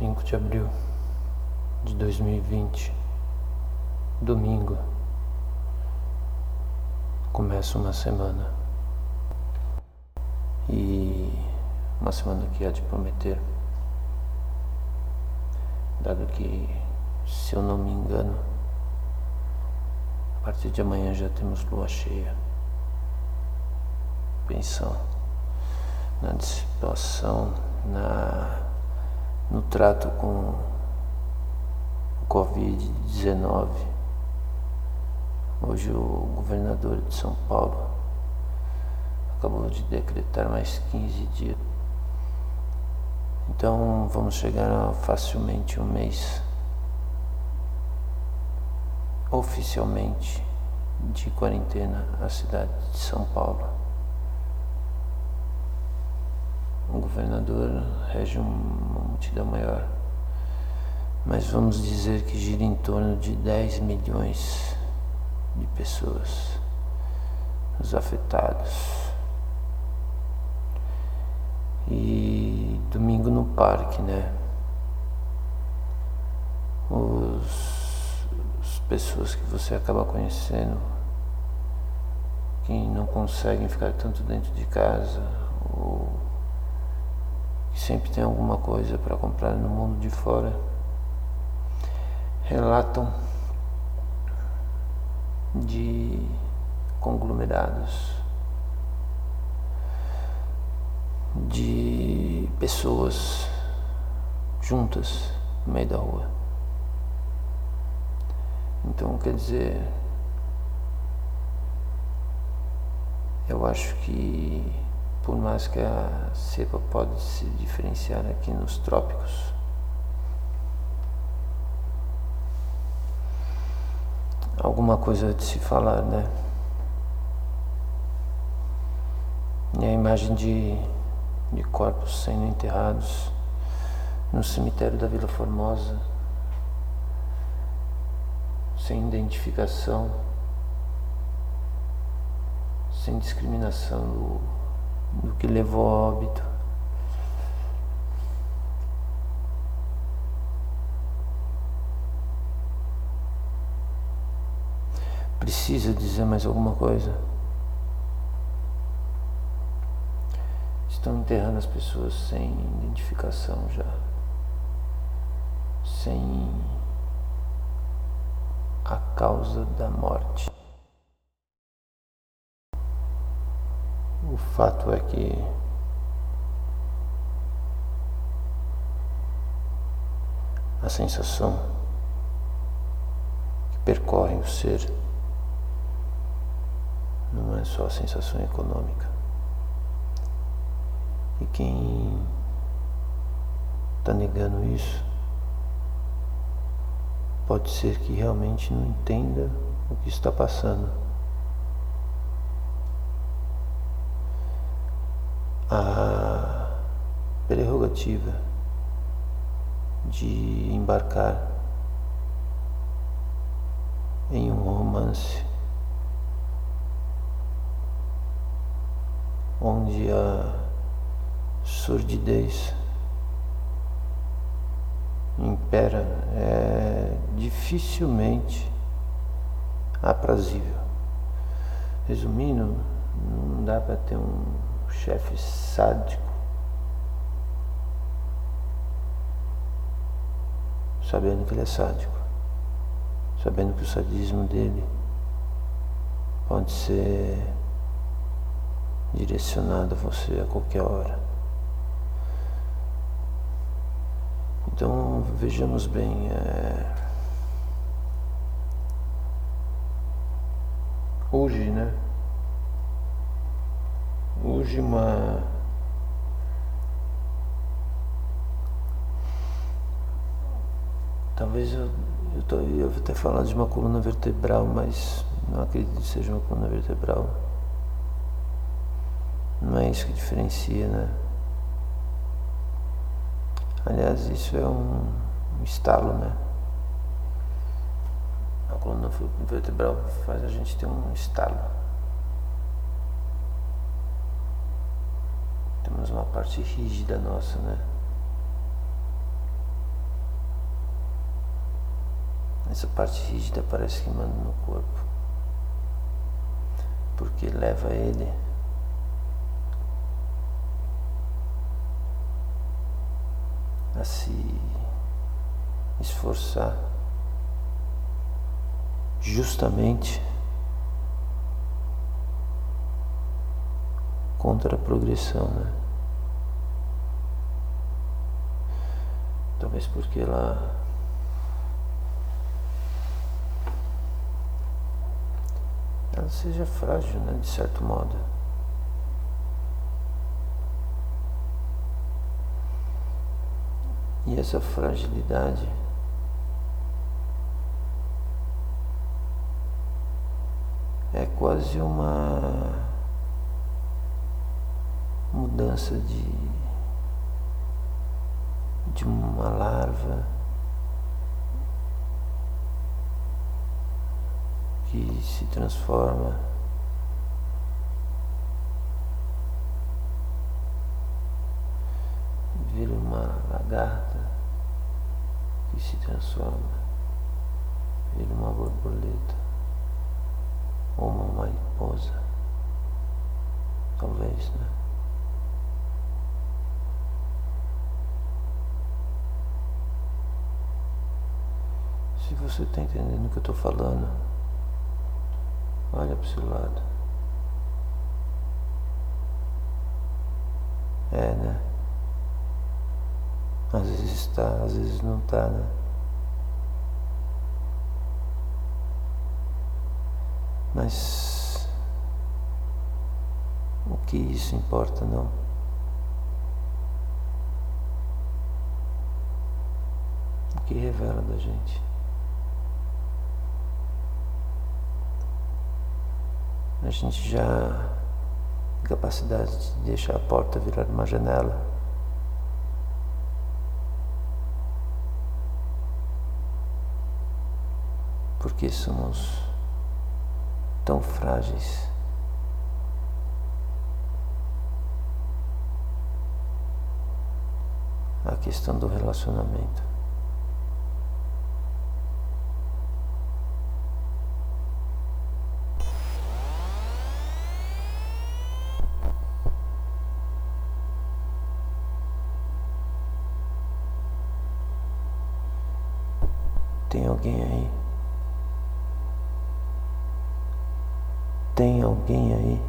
5 de abril de 2020, domingo. Começa uma semana. E uma semana que há de prometer. Dado que, se eu não me engano, a partir de amanhã já temos lua cheia. Pensão na dissipação, na no trato com o Covid-19. Hoje o governador de São Paulo acabou de decretar mais 15 dias. Então vamos chegar a facilmente um mês oficialmente de quarentena a cidade de São Paulo. o governador rege uma multidão maior, mas vamos dizer que gira em torno de 10 milhões de pessoas, os afetados. E domingo no parque, né? Os, as pessoas que você acaba conhecendo que não conseguem ficar tanto dentro de casa ou sempre tem alguma coisa para comprar no mundo de fora, relatam de conglomerados, de pessoas juntas no meio da rua. Então, quer dizer, eu acho que por mais que a cepa pode se diferenciar aqui nos trópicos, alguma coisa de se falar, né? E a imagem de, de corpos sendo enterrados no cemitério da Vila Formosa, sem identificação, sem discriminação do do que levou a óbito. Precisa dizer mais alguma coisa? Estão enterrando as pessoas sem identificação já, sem a causa da morte. O fato é que a sensação que percorre o ser não é só a sensação econômica. E quem está negando isso pode ser que realmente não entenda o que está passando. A prerrogativa de embarcar em um romance onde a surdidez impera é dificilmente aprazível. Resumindo, não dá para ter um chefe sádico, sabendo que ele é sádico, sabendo que o sadismo dele pode ser direcionado a você a qualquer hora. Então vejamos bem. É... Hoje, né? Uma talvez eu, eu, tô, eu vou até falar de uma coluna vertebral, mas não acredito que seja uma coluna vertebral. Não é isso que diferencia, né? Aliás, isso é um, um estalo, né? A coluna vertebral faz a gente ter um estalo. Temos uma parte rígida nossa, né? Essa parte rígida parece que manda no corpo. Porque leva ele a se esforçar justamente contra a progressão, né? Talvez porque ela ela seja frágil, né, de certo modo. E essa fragilidade é quase uma mudança de, de uma larva que se transforma vira uma lagarta que se transforma vira uma borboleta ou uma mariposa talvez né se você está entendendo o que eu estou falando Olha para seu lado. É, né? Às vezes está, às vezes não está, né? Mas o que isso importa não? O que revela da gente? A gente já tem capacidade de deixar a porta virar uma janela. Porque somos tão frágeis. A questão do relacionamento. Tem alguém aí? Tem alguém aí?